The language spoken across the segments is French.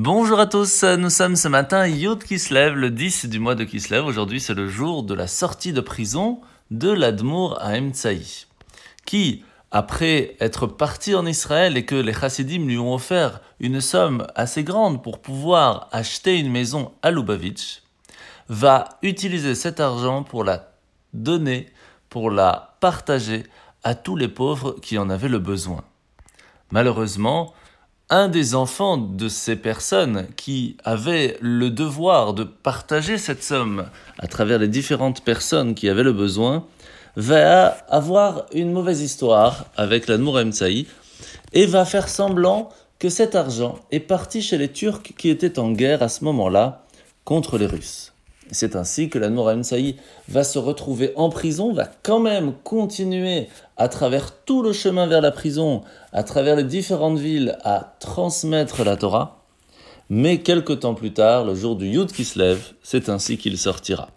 Bonjour à tous, nous sommes ce matin Yud Kislev, le 10 du mois de Kislev. Aujourd'hui, c'est le jour de la sortie de prison de l'Admour à Emtsaï, qui, après être parti en Israël et que les chassidim lui ont offert une somme assez grande pour pouvoir acheter une maison à Lubavitch, va utiliser cet argent pour la donner, pour la partager à tous les pauvres qui en avaient le besoin. Malheureusement, un des enfants de ces personnes qui avaient le devoir de partager cette somme à travers les différentes personnes qui avaient le besoin, va avoir une mauvaise histoire avec l'Admour Emsaï et va faire semblant que cet argent est parti chez les Turcs qui étaient en guerre à ce moment-là contre les Russes. C'est ainsi que l'Admour Emsaï va se retrouver en prison, va quand même continuer à travers tout le chemin vers la prison, à travers les différentes villes, à transmettre la Torah. Mais quelque temps plus tard, le jour du Yud qui se lève, c'est ainsi qu'il sortira.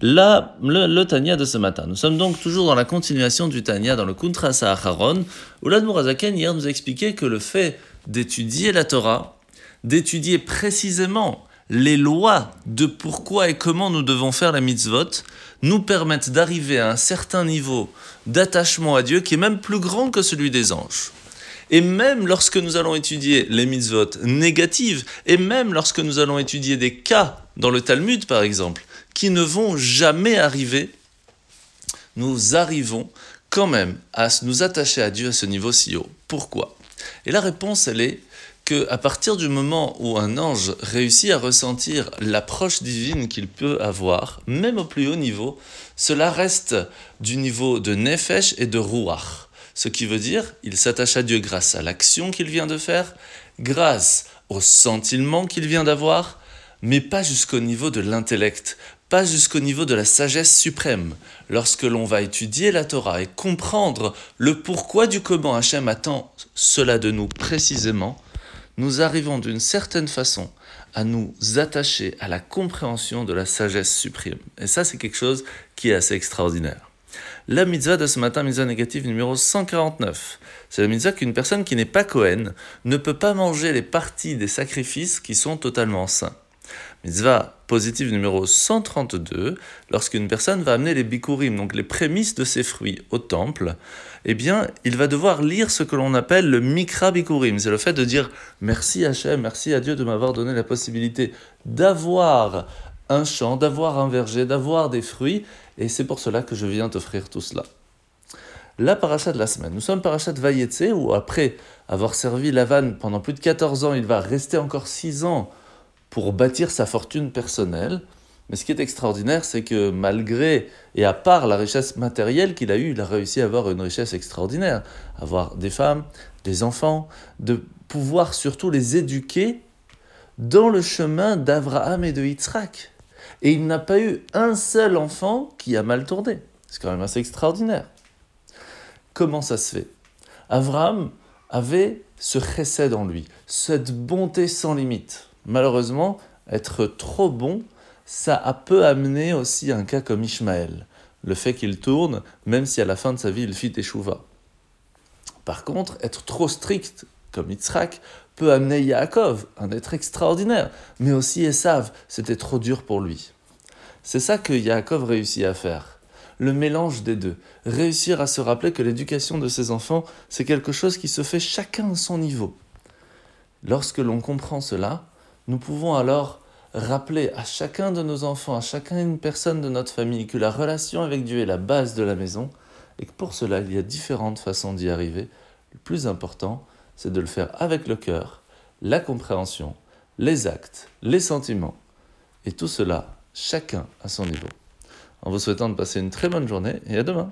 Là, le, Tania de ce matin. Nous sommes donc toujours dans la continuation du Tania, dans le Kuntra Saharon, où l'Admour Azaken hier nous a expliqué que le fait d'étudier la Torah, d'étudier précisément les lois de pourquoi et comment nous devons faire la mitzvot nous permettent d'arriver à un certain niveau d'attachement à Dieu qui est même plus grand que celui des anges. Et même lorsque nous allons étudier les mitzvot négatives, et même lorsque nous allons étudier des cas dans le Talmud par exemple, qui ne vont jamais arriver, nous arrivons quand même à nous attacher à Dieu à ce niveau si haut. Pourquoi? Et la réponse, elle est à partir du moment où un ange réussit à ressentir l'approche divine qu'il peut avoir, même au plus haut niveau, cela reste du niveau de nefesh et de ruach. Ce qui veut dire, il s'attache à Dieu grâce à l'action qu'il vient de faire, grâce au sentiment qu'il vient d'avoir, mais pas jusqu'au niveau de l'intellect, pas jusqu'au niveau de la sagesse suprême. Lorsque l'on va étudier la Torah et comprendre le pourquoi du comment Hachem attend cela de nous précisément, nous arrivons d'une certaine façon à nous attacher à la compréhension de la sagesse suprême. Et ça, c'est quelque chose qui est assez extraordinaire. La mitzvah de ce matin, mitzvah négative numéro 149. C'est la mitzvah qu'une personne qui n'est pas Cohen ne peut pas manger les parties des sacrifices qui sont totalement saints. Mitzvah positive numéro 132, lorsqu'une personne va amener les bikurim, donc les prémices de ses fruits, au temple, eh bien, il va devoir lire ce que l'on appelle le mikra bikurim. C'est le fait de dire merci Hachem, merci à Dieu de m'avoir donné la possibilité d'avoir un champ, d'avoir un verger, d'avoir des fruits, et c'est pour cela que je viens t'offrir tout cela. La paracha de la semaine. Nous sommes paracha de Vayetse, où après avoir servi Lavan pendant plus de 14 ans, il va rester encore 6 ans pour bâtir sa fortune personnelle. Mais ce qui est extraordinaire, c'est que malgré et à part la richesse matérielle qu'il a eue, il a réussi à avoir une richesse extraordinaire. Avoir des femmes, des enfants, de pouvoir surtout les éduquer dans le chemin d'Abraham et de Yitzhak. Et il n'a pas eu un seul enfant qui a mal tourné. C'est quand même assez extraordinaire. Comment ça se fait? Abraham avait ce chesed en lui, cette bonté sans limite. Malheureusement, être trop bon, ça peut amener aussi un cas comme Ishmaël. Le fait qu'il tourne, même si à la fin de sa vie il fit échouva. Par contre, être trop strict, comme Yitzhak, peut amener Yaakov, un être extraordinaire, mais aussi Esav, c'était trop dur pour lui. C'est ça que Yaakov réussit à faire. Le mélange des deux. Réussir à se rappeler que l'éducation de ses enfants, c'est quelque chose qui se fait chacun à son niveau. Lorsque l'on comprend cela, nous pouvons alors rappeler à chacun de nos enfants, à chacun une personne de notre famille, que la relation avec Dieu est la base de la maison et que pour cela, il y a différentes façons d'y arriver. Le plus important, c'est de le faire avec le cœur, la compréhension, les actes, les sentiments, et tout cela, chacun à son niveau. En vous souhaitant de passer une très bonne journée et à demain.